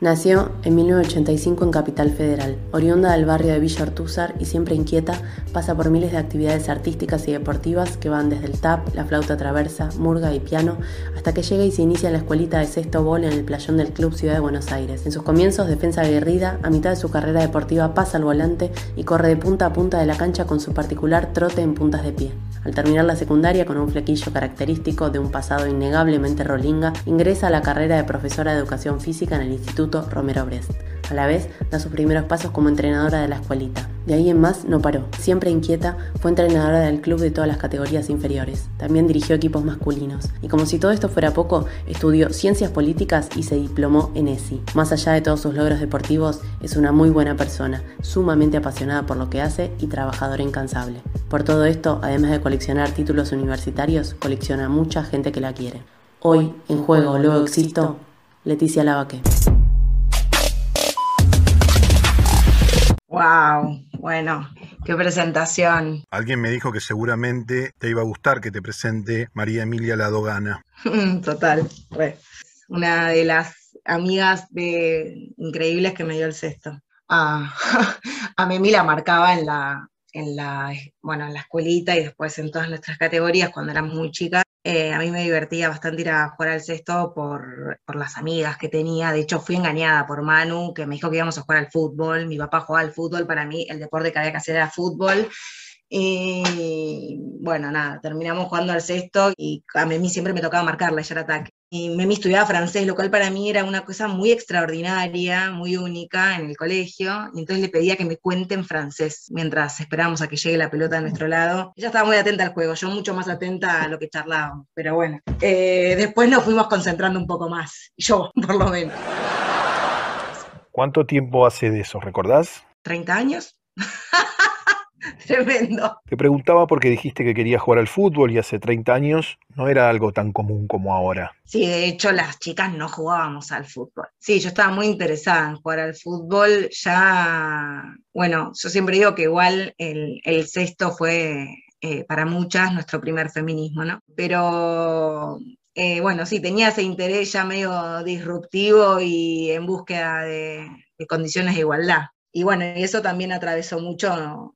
Nació en 1985 en Capital Federal. Oriunda del barrio de Villa Ortúzar y siempre inquieta, pasa por miles de actividades artísticas y deportivas que van desde el tap, la flauta traversa, murga y piano, hasta que llega y se inicia en la escuelita de sexto bol en el playón del Club Ciudad de Buenos Aires. En sus comienzos, defensa aguerrida, a mitad de su carrera deportiva pasa al volante y corre de punta a punta de la cancha con su particular trote en puntas de pie. Al terminar la secundaria con un flequillo característico de un pasado innegablemente rolinga, ingresa a la carrera de profesora de educación física en el Instituto Romero Brest. A la vez, da sus primeros pasos como entrenadora de la escuelita. De ahí en más no paró. Siempre inquieta, fue entrenadora del club de todas las categorías inferiores. También dirigió equipos masculinos. Y como si todo esto fuera poco, estudió ciencias políticas y se diplomó en ESI. Más allá de todos sus logros deportivos, es una muy buena persona, sumamente apasionada por lo que hace y trabajadora incansable. Por todo esto, además de coleccionar títulos universitarios, colecciona mucha gente que la quiere. Hoy, en juego, luego existo, Leticia Lavaque. Wow, bueno, qué presentación. Alguien me dijo que seguramente te iba a gustar que te presente María Emilia Ladogana. Total, una de las amigas de increíbles que me dio el sexto. Ah, a Memi la marcaba en la, en la, bueno, en la escuelita y después en todas nuestras categorías cuando éramos muy chicas. Eh, a mí me divertía bastante ir a jugar al cesto por, por, las amigas que tenía. De hecho, fui engañada por Manu, que me dijo que íbamos a jugar al fútbol. Mi papá jugaba al fútbol. Para mí, el deporte que había que hacer era fútbol. Y bueno, nada, terminamos jugando al cesto y a mí siempre me tocaba marcarla, ella era ataque. Y Memi estudiaba francés, lo cual para mí era una cosa muy extraordinaria, muy única en el colegio. Y entonces le pedía que me cuente en francés mientras esperábamos a que llegue la pelota a nuestro lado. Ella estaba muy atenta al juego, yo mucho más atenta a lo que charlábamos. Pero bueno, eh, después nos fuimos concentrando un poco más. Yo, por lo menos. ¿Cuánto tiempo hace de eso, recordás? 30 años. Tremendo. Te preguntaba porque dijiste que querías jugar al fútbol y hace 30 años no era algo tan común como ahora. Sí, de hecho las chicas no jugábamos al fútbol. Sí, yo estaba muy interesada en jugar al fútbol. Ya, bueno, yo siempre digo que igual el, sexto fue eh, para muchas nuestro primer feminismo, ¿no? Pero eh, bueno, sí, tenía ese interés ya medio disruptivo y en búsqueda de condiciones de igualdad y bueno, eso también atravesó mucho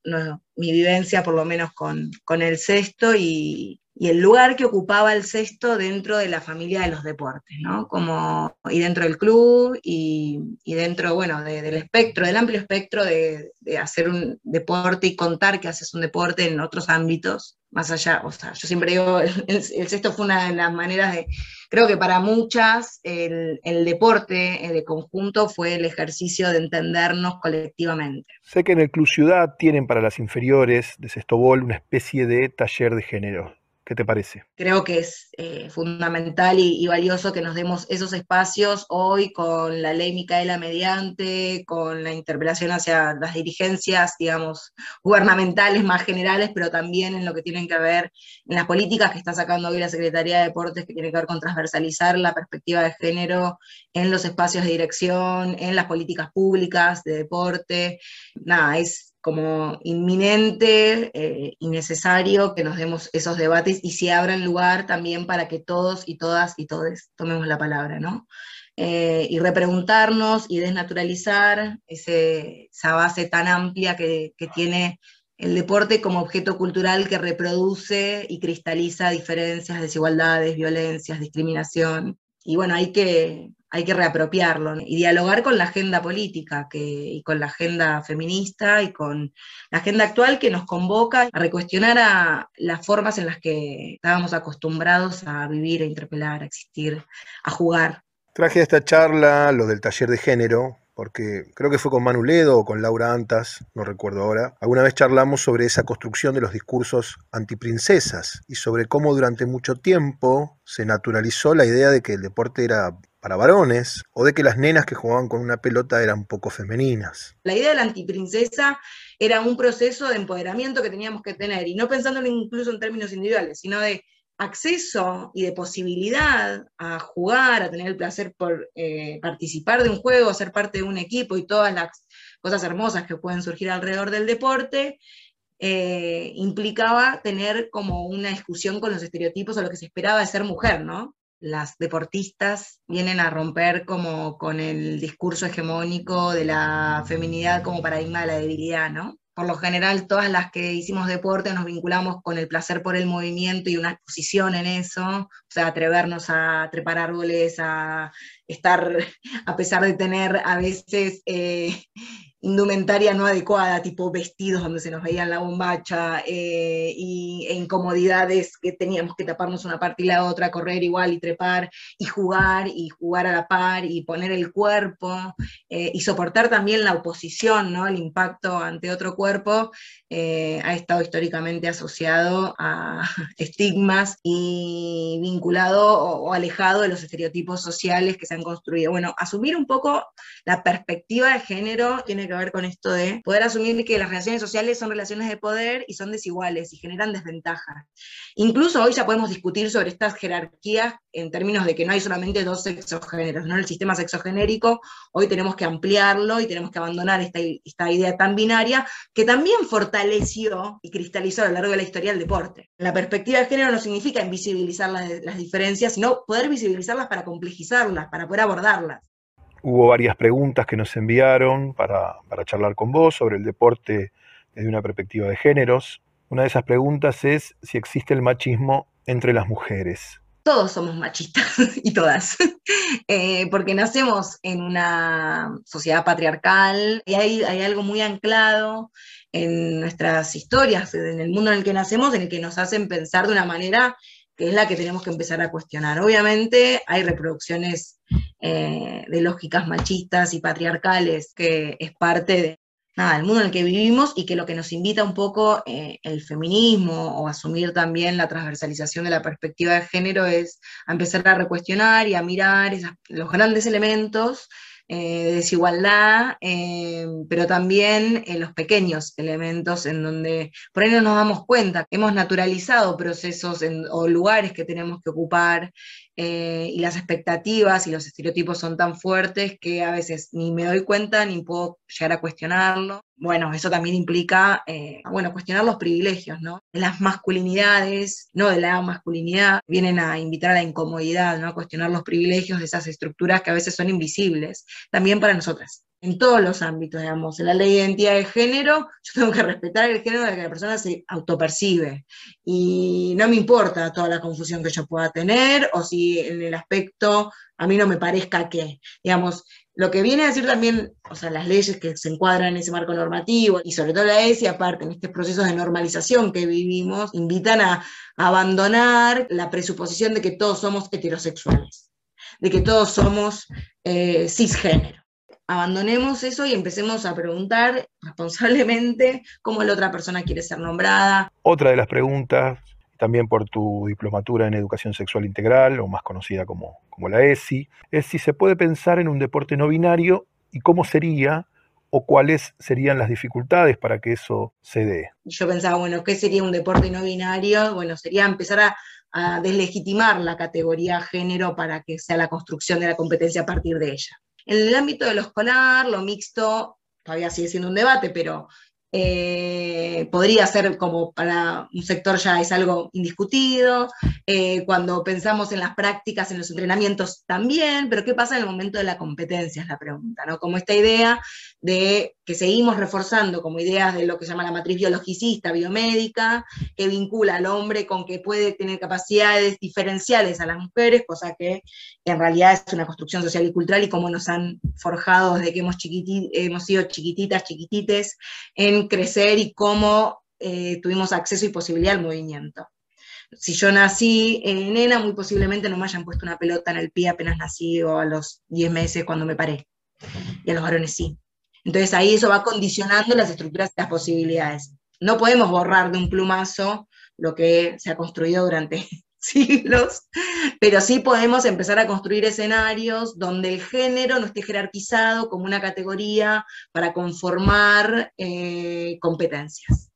mi vivencia, por lo menos con, el sexto y, el lugar que ocupaba el sexto dentro de la familia de los deportes, ¿no? Como, y dentro del club y, dentro, bueno, del espectro, del amplio espectro de, de, hacer un deporte y contar que haces un deporte en otros ámbitos, más allá, o sea, yo siempre digo, el, el sexto fue una de las maneras de Creo que para muchas el, deporte de conjunto fue el ejercicio de entendernos colectivamente. Sé que en el Club Ciudad tienen para las inferiores de Sestobol una especie de taller de género. ¿Qué te parece? Creo que es eh, fundamental y, valioso que nos demos esos espacios hoy con la ley Micaela mediante, con la interpelación hacia las dirigencias, digamos, gubernamentales más generales, pero también en lo que tienen que ver en las políticas que está sacando hoy la Secretaría de Deportes, que tiene que ver con transversalizar la perspectiva de género en los espacios de dirección, en las políticas públicas de deporte. Nada, es como inminente eh, y necesario que nos demos esos debates y se abran lugar también para que todos y todas y todos tomemos la palabra, ¿no? Eh, y repreguntarnos y desnaturalizar esa base tan amplia que, que tiene el deporte como objeto cultural que reproduce y cristaliza diferencias, desigualdades, violencias, discriminación. Y bueno, hay que, hay que reapropiarlo y dialogar con la agenda política que, y con la agenda feminista y con la agenda actual que nos convoca a recuestionar las formas en las que estábamos acostumbrados a vivir, a interpelar, a existir, a jugar. Traje a esta charla lo del taller de género, porque creo que fue con Manu Ledo o con Laura Antas, no recuerdo ahora. Alguna vez charlamos sobre esa construcción de los discursos antiprincesas y sobre cómo durante mucho tiempo se naturalizó la idea de que el deporte era para varones o de que las nenas que jugaban con una pelota eran poco femeninas. La idea de la antiprincesa era un proceso de empoderamiento que teníamos que tener, y no pensándolo incluso en términos individuales, sino de acceso y de posibilidad a jugar, a tener el placer por eh, participar de un juego, ser parte de un equipo y todas las cosas hermosas que pueden surgir alrededor del deporte, eh, implicaba tener como una discusión con los estereotipos o lo que se esperaba de ser mujer, ¿no? Las deportistas vienen a romper como con el discurso hegemónico de la feminidad como paradigma de la debilidad, ¿no? Por lo general, todas las que hicimos deporte nos vinculamos con el placer por el movimiento y una exposición en eso, o sea, atrevernos a trepar árboles, a estar, a pesar de tener a veces eh, indumentaria no adecuada, tipo vestidos donde se nos veía la bombacha eh, y, e incomodidades que teníamos que taparnos una parte y la otra, correr igual y trepar y jugar y jugar a la par y poner el cuerpo eh, y soportar también la oposición, ¿no? el impacto ante otro cuerpo, eh, ha estado históricamente asociado a estigmas y vinculado o, o alejado de los estereotipos sociales que se han construido. Bueno, asumir un poco la perspectiva de género tiene que ver con esto de poder asumir que las relaciones sociales son relaciones de poder y son desiguales y generan desventajas. Incluso hoy ya podemos discutir sobre estas jerarquías en términos de que no hay solamente dos sexogéneros, ¿no? El sistema sexogenérico, hoy tenemos que ampliarlo y tenemos que abandonar esta, esta idea tan binaria que también fortaleció y cristalizó a lo largo de la historia del deporte. La perspectiva de género no significa invisibilizar las, las diferencias, sino poder visibilizarlas para complejizarlas, para poder abordarlas. Hubo varias preguntas que nos enviaron para, charlar con vos sobre el deporte desde una perspectiva de géneros. Una de esas preguntas es si existe el machismo entre las mujeres. Todos somos machistas y todas, eh, porque nacemos en una sociedad patriarcal y hay, hay algo muy anclado en nuestras historias, en el mundo en el que nacemos, en el que nos hacen pensar de una manera que es la que tenemos que empezar a cuestionar. Obviamente hay reproducciones eh, de lógicas machistas y patriarcales, que es parte del mundo en el que vivimos y que lo que nos invita un poco eh, el feminismo o asumir también la transversalización de la perspectiva de género es a empezar a recuestionar y a mirar los grandes elementos eh, de desigualdad, eh, pero también en los pequeños elementos en donde por ahí no nos damos cuenta, hemos naturalizado procesos o lugares que tenemos que ocupar eh, y las expectativas y los estereotipos son tan fuertes que a veces ni me doy cuenta ni puedo llegar a cuestionarlo. Bueno, eso también implica, eh, bueno, cuestionar los privilegios, ¿no? Las masculinidades, no de la masculinidad, vienen a invitar a la incomodidad, ¿no? A cuestionar los privilegios de esas estructuras que a veces son invisibles, también para nosotras en todos los ámbitos, digamos. En la ley de identidad de género, yo tengo que respetar el género de que la persona se autopercibe. Y no me importa toda la confusión que yo pueda tener, o si en el aspecto a mí no me parezca que, digamos, lo que viene a decir también, o sea, las leyes que se encuadran en ese marco normativo, y sobre todo la ESI, aparte, en estos procesos de normalización que vivimos, invitan a, abandonar la presuposición de que todos somos heterosexuales, de que todos somos eh, cisgénero abandonemos eso y empecemos a preguntar responsablemente cómo la otra persona quiere ser nombrada. Otra de las preguntas, también por tu diplomatura en educación sexual integral, o más conocida como, como la ESI, es si se puede pensar en un deporte no binario y cómo sería o cuáles serían las dificultades para que eso se dé. Yo pensaba, bueno, ¿qué sería un deporte no binario? Bueno, sería empezar a, a deslegitimar la categoría género para que sea la construcción de la competencia a partir de ella. En el ámbito de lo escolar, lo mixto todavía sigue siendo un debate, pero eh, podría ser como para un sector ya es algo indiscutido, eh, cuando pensamos en las prácticas, en los entrenamientos también, pero ¿qué pasa en el momento de la competencia? Es la pregunta, ¿no? Como esta idea de que seguimos reforzando como ideas de lo que se llama la matriz biologicista, biomédica, que vincula al hombre con que puede tener capacidades diferenciales a las mujeres, cosa que en realidad es una construcción social y cultural y cómo nos han forjado desde que hemos, hemos sido chiquititas, chiquitites, en crecer y cómo eh, tuvimos acceso y posibilidad al movimiento. Si yo nací en nena, muy posiblemente no me hayan puesto una pelota en el pie apenas nací a los 10 meses cuando me paré. Y a los varones sí. Entonces ahí eso va condicionando las estructuras y las posibilidades. No podemos borrar de un plumazo lo que se ha construido durante siglos, pero sí podemos empezar a construir escenarios donde el género no esté jerarquizado como una categoría para conformar eh, competencias.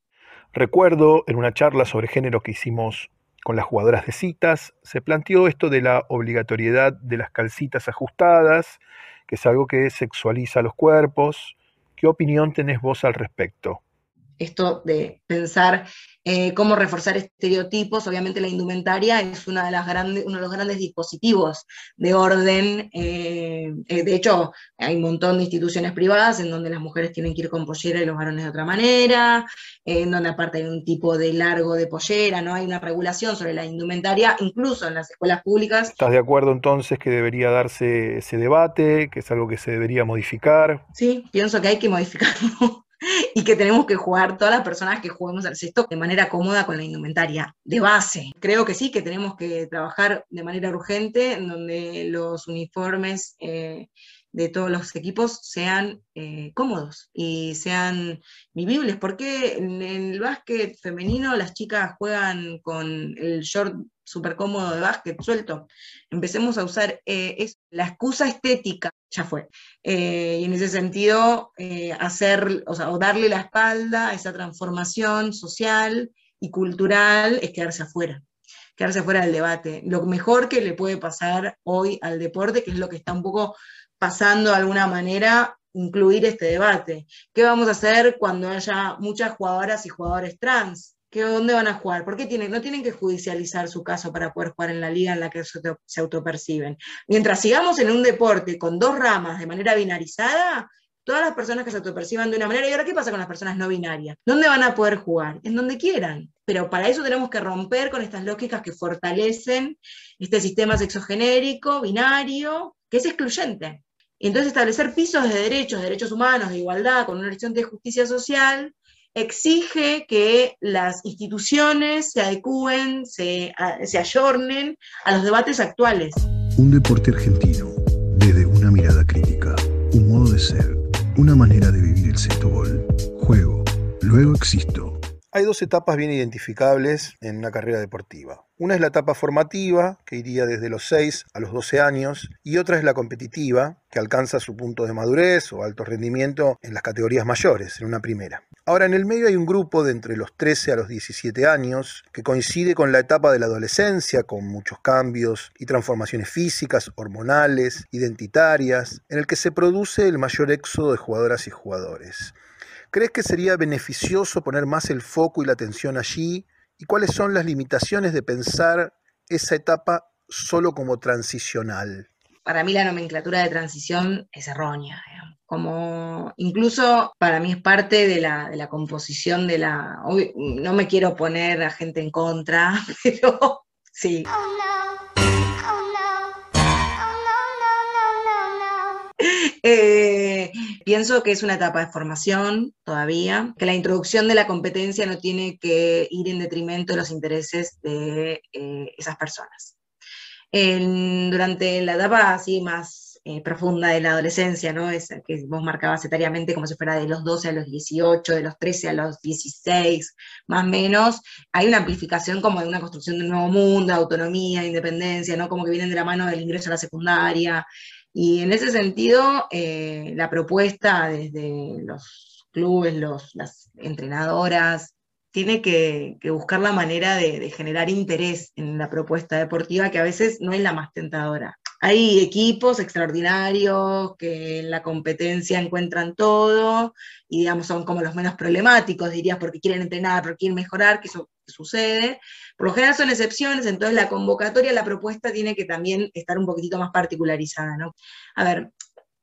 Recuerdo en una charla sobre género que hicimos con las jugadoras de citas, se planteó esto de la obligatoriedad de las calcitas ajustadas, que es algo que sexualiza los cuerpos. ¿Qué opinión tenés vos al respecto? Esto de pensar eh, cómo reforzar estereotipos, obviamente la indumentaria es una de las grandes, uno de los grandes dispositivos de orden. Eh, eh, de hecho, hay un montón de instituciones privadas en donde las mujeres tienen que ir con pollera y los varones de otra manera, en donde aparte hay un tipo de largo de pollera, no hay una regulación sobre la indumentaria, incluso en las escuelas públicas. ¿Estás de acuerdo entonces que debería darse ese debate, que es algo que se debería modificar? Sí, pienso que hay que modificarlo y que tenemos que jugar todas las personas que juguemos al cesto de manera cómoda con la indumentaria de base. Creo que sí, que tenemos que trabajar de manera urgente en donde los uniformes eh, de todos los equipos sean eh, cómodos y sean vivibles, porque en el básquet femenino las chicas juegan con el short súper cómodo de básquet suelto. Empecemos a usar eh, la excusa estética, ya fue. Eh, y en ese sentido, hacer, o, sea, o darle la espalda a esa transformación social y cultural es quedarse afuera quedarse afuera del debate. Lo mejor que le puede pasar hoy al deporte, que es lo que está un poco pasando de alguna manera incluir este debate. ¿Qué vamos a hacer cuando haya muchas jugadoras y jugadores trans? ¿Qué, ¿Dónde van a jugar? ¿Por qué tienen, no tienen que judicializar su caso para poder jugar en la liga en la que se, autoperciben? Mientras sigamos en un deporte con dos ramas de manera binarizada, todas las personas que se autoperciban de una manera, ¿y ahora qué pasa con las personas no binarias? ¿Dónde van a poder jugar? En donde quieran. Pero para eso tenemos que romper con estas lógicas que fortalecen este sistema sexogenérico, binario, que es excluyente. Entonces establecer pisos de derechos, derechos humanos, de igualdad, con una horizonte de justicia social, exige que las instituciones se adecúen, se, se ayornen a los debates actuales. Un deporte argentino, desde una mirada crítica, un modo de ser, una manera de vivir el sexto gol. Juego, luego existo. Hay dos etapas bien identificables en una carrera deportiva. Una es la etapa formativa, que iría desde los 6 a los 12 años, y otra es la competitiva, que alcanza su punto de madurez o alto rendimiento en las categorías mayores, en una primera. Ahora, en el medio hay un grupo de entre los 13 a los 17 años, que coincide con la etapa de la adolescencia, con muchos cambios y transformaciones físicas, hormonales, identitarias, en el que se produce el mayor éxodo de jugadoras y jugadores. ¿Crees que sería beneficioso poner más el foco y la atención allí? ¿Y cuáles son las limitaciones de pensar esa etapa solo como transicional? Para mí la nomenclatura de transición es errónea. Como incluso para mí es parte de la, de la composición de la... No me quiero poner a gente en contra, pero sí. Eh, pienso que es una etapa de formación todavía, que la introducción de la competencia no tiene que ir en detrimento de los intereses de eh, esas personas. durante la etapa así más eh, profunda de la adolescencia, ¿no? Esa que vos marcabas etariamente como si fuera de los 12 a los 18, de los 13 a los 16, más o menos, hay una amplificación como de una construcción de un nuevo mundo, autonomía, independencia, ¿no? Como que vienen de la mano del ingreso a la secundaria, y en ese sentido, eh, la propuesta desde los clubes, los, las entrenadoras, tiene que, buscar la manera de, generar interés en la propuesta deportiva, que a veces no es la más tentadora. Hay equipos extraordinarios que en la competencia encuentran todo y digamos son como los menos problemáticos, dirías, porque quieren entrenar, porque quieren mejorar, que eso sucede. Por lo general son excepciones, entonces la convocatoria, la propuesta tiene que también estar un poquitito más particularizada, ¿no? A ver,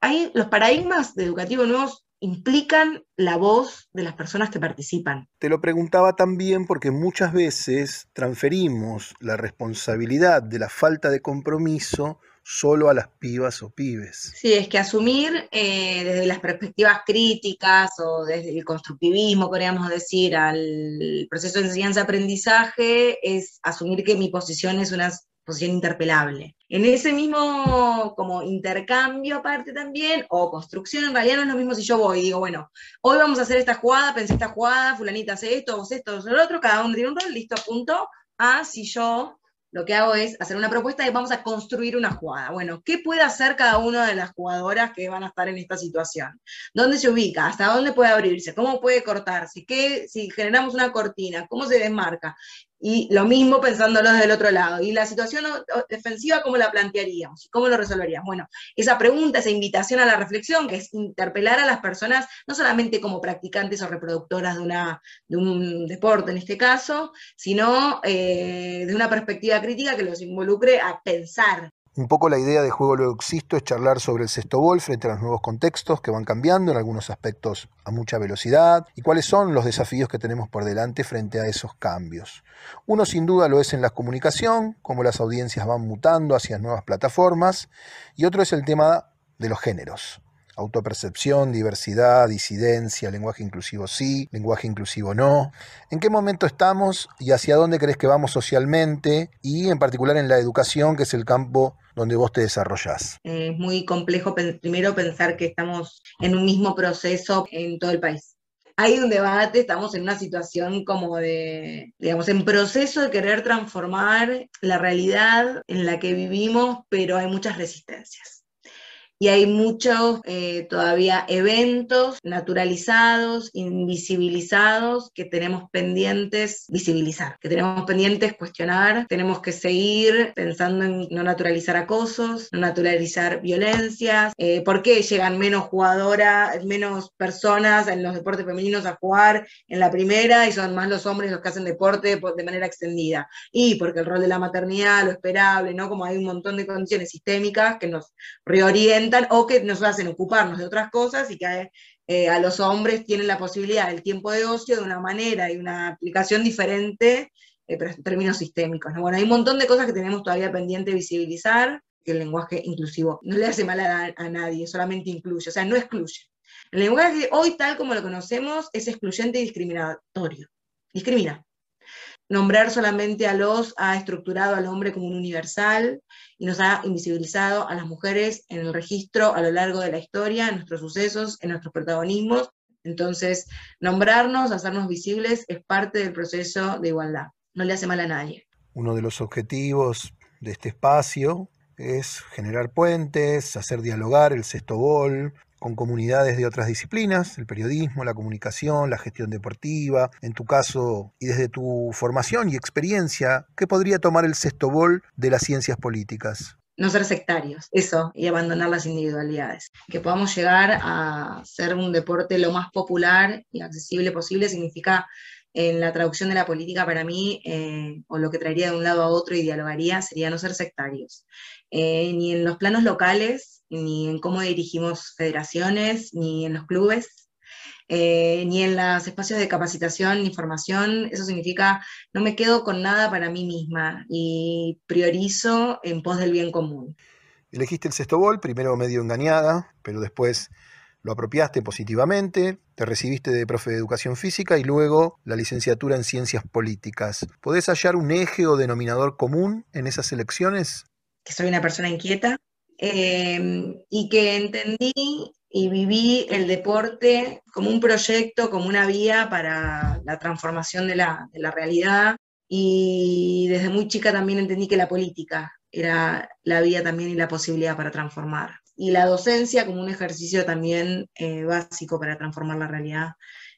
hay, los paradigmas educativos nuevos implican la voz de las personas que participan. Te lo preguntaba también porque muchas veces transferimos la responsabilidad de la falta de compromiso solo a las pibas o pibes. Sí, es que asumir eh, desde las perspectivas críticas o desde el constructivismo, podríamos decir, al proceso de enseñanza-aprendizaje, es asumir que mi posición es una posición interpelable. En ese mismo como intercambio aparte también, o construcción, en realidad no es lo mismo si yo voy y digo, bueno, hoy vamos a hacer esta jugada, pensé esta jugada, fulanita hace esto, vos esto, vos lo otro, cada uno tiene un rol, listo, punto, a si yo lo que hago es hacer una propuesta y vamos a construir una jugada. Bueno, ¿qué puede hacer cada una de las jugadoras que van a estar en esta situación? ¿Dónde se ubica? ¿Hasta dónde puede abrirse? ¿Cómo puede cortarse? ¿Qué, si generamos una cortina, ¿cómo se desmarca? Y lo mismo pensándolo del otro lado. Y la situación defensiva, ¿cómo la plantearíamos? ¿Cómo lo resolveríamos? Bueno, esa pregunta, esa invitación a la reflexión, que es interpelar a las personas, no solamente como practicantes o reproductoras de, una, de un deporte en este caso, sino eh, de una perspectiva crítica que los involucre a pensar un poco la idea de Juego Luego Existo es charlar sobre el sexto bol frente a los nuevos contextos que van cambiando en algunos aspectos a mucha velocidad y cuáles son los desafíos que tenemos por delante frente a esos cambios. Uno sin duda lo es en la comunicación, cómo las audiencias van mutando hacia nuevas plataformas, y otro es el tema de los géneros. Autopercepción, diversidad, disidencia, lenguaje inclusivo sí, lenguaje inclusivo no. ¿En qué momento estamos y hacia dónde crees que vamos socialmente y en particular en la educación, que es el campo donde vos te desarrollás? Es muy complejo primero pensar que estamos en un mismo proceso en todo el país. Hay un debate, estamos en una situación como de, digamos, en proceso de querer transformar la realidad en la que vivimos, pero hay muchas resistencias y hay muchos eh, todavía eventos naturalizados, invisibilizados, que tenemos pendientes visibilizar, que tenemos pendientes cuestionar, tenemos que seguir pensando en no naturalizar acosos, no naturalizar violencias, eh, por qué llegan menos jugadoras, menos personas en los deportes femeninos a jugar en la primera y son más los hombres los que hacen deporte de manera extendida, y porque el rol de la maternidad, lo esperable, ¿no? Como hay un montón de condiciones sistémicas que nos reorientan o que nos hacen ocuparnos de otras cosas y que eh, a los hombres tienen la posibilidad del tiempo de ocio de una manera y una aplicación diferente, eh, pero en términos sistémicos. Bueno, hay un montón de cosas que tenemos todavía pendiente de visibilizar, que el lenguaje inclusivo no le hace mal a, a nadie, solamente incluye, o sea, no excluye. El lenguaje hoy, tal como lo conocemos, es excluyente y discriminatorio. Discrimina nombrar solamente a los ha estructurado al hombre como un universal y nos ha invisibilizado a las mujeres en el registro a lo largo de la historia, en nuestros sucesos, en nuestros protagonismos. Entonces, nombrarnos, hacernos visibles es parte del proceso de igualdad. No le hace mal a nadie. Uno de los objetivos de este espacio es generar puentes, hacer dialogar el sexto gol, con comunidades de otras disciplinas, el periodismo, la comunicación, la gestión deportiva, en tu caso y desde tu formación y experiencia, ¿qué podría tomar el sexto bol de las ciencias políticas? no ser sectarios, eso, y abandonar las individualidades. Que podamos llegar a ser un deporte lo más popular y accesible posible significa en la traducción de la política para mí, eh, o lo que traería de un lado a otro y dialogaría, sería no ser sectarios. Eh, ni en los planos locales, ni en cómo dirigimos federaciones, ni en los clubes, eh, ni en los espacios de capacitación ni formación. Eso significa no me quedo con nada para mí misma y priorizo en pos del bien común. Elegiste el sexto bol, primero medio engañada, pero después lo apropiaste positivamente, te recibiste de profe de educación física y luego la licenciatura en ciencias políticas. ¿Podés hallar un eje o denominador común en esas elecciones? Que soy una persona inquieta eh, y que entendí y viví el deporte como un proyecto, como una vía para la transformación de la, de la realidad. Y desde muy chica también entendí que la política era la vía también y la posibilidad para transformar y la docencia como un ejercicio también eh, básico para transformar la realidad,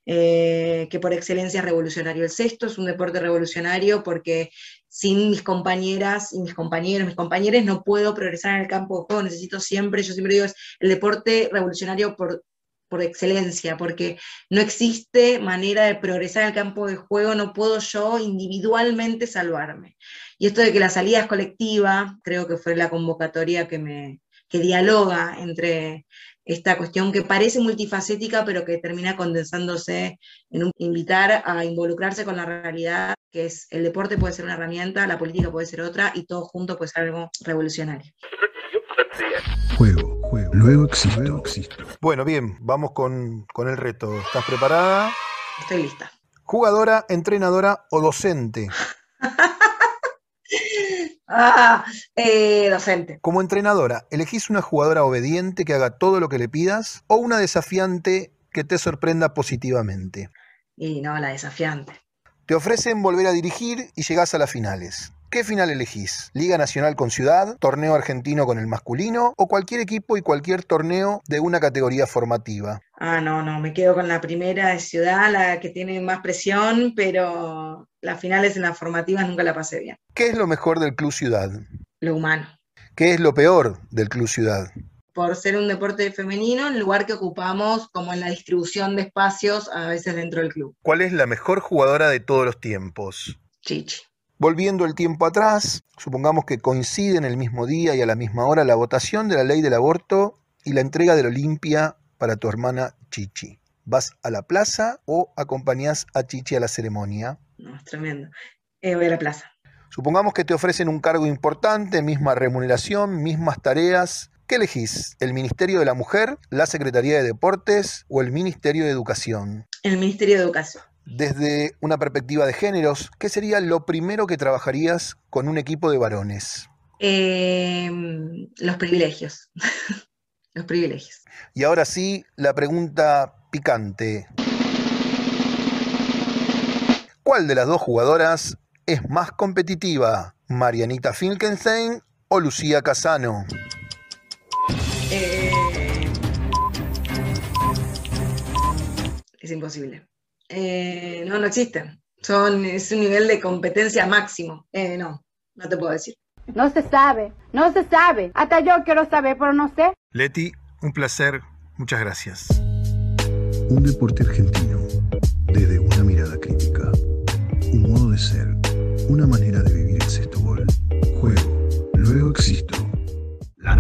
eh, que por excelencia es revolucionario. El sexto es un deporte revolucionario porque sin mis compañeras y mis compañeros, mis compañeros, no puedo progresar en el campo de juego, necesito siempre, yo siempre digo, es el deporte revolucionario por, por excelencia, porque no existe manera de progresar en el campo de juego, no puedo yo individualmente salvarme. Y esto de que la salida es colectiva, creo que fue la convocatoria que me, que dialoga entre esta cuestión que parece multifacética, pero que termina condensándose en un, invitar a involucrarse con la realidad, que es el deporte puede ser una herramienta, la política puede ser otra, y todo junto puede ser algo revolucionario. Juego, juego, luego existo, existo. Bueno, bien, vamos con, con el reto. ¿Estás preparada? Estoy lista. Jugadora, entrenadora o docente. Ah, eh, docente. Como entrenadora, ¿elegís una jugadora obediente que haga todo lo que le pidas o una desafiante que te sorprenda positivamente? Y no, la desafiante. Te ofrecen volver a dirigir y llegás a las finales. ¿Qué final elegís? ¿Liga Nacional con Ciudad? ¿Torneo argentino con el masculino? ¿O cualquier equipo y cualquier torneo de una categoría formativa? Ah, no, no, me quedo con la primera de ciudad, la que tiene más presión, pero las finales en las formativas nunca la pasé bien. ¿Qué es lo mejor del Club Ciudad? Lo humano. ¿Qué es lo peor del Club Ciudad? Por ser un deporte femenino, el lugar que ocupamos como en la distribución de espacios a veces dentro del club. ¿Cuál es la mejor jugadora de todos los tiempos? Chichi. Volviendo el tiempo atrás, supongamos que coincide en el mismo día y a la misma hora la votación de la ley del aborto y la entrega del Olimpia para tu hermana Chichi. ¿Vas a la plaza o acompañás a Chichi a la ceremonia? No, es tremendo. Eh, voy a la plaza. Supongamos que te ofrecen un cargo importante, misma remuneración, mismas tareas. ¿Qué elegís? ¿El Ministerio de la Mujer, la Secretaría de Deportes o el Ministerio de Educación? El Ministerio de Educación. Desde una perspectiva de géneros, ¿qué sería lo primero que trabajarías con un equipo de varones? Eh, los privilegios. los privilegios. Y ahora sí, la pregunta picante. ¿Cuál de las dos jugadoras es más competitiva? ¿Marianita Finkenstein o Lucía Casano? Eh, es imposible. Eh, no, no existe. Son, es un nivel de competencia máximo. Eh, no, no te puedo decir. No se sabe, no se sabe. Hasta yo quiero saber, pero no sé. Leti, un placer. Muchas gracias. Un deporte argentino desde una mirada crítica. Un modo de ser. Una manera de vivir el sexto gol. Juego. Luego existo. La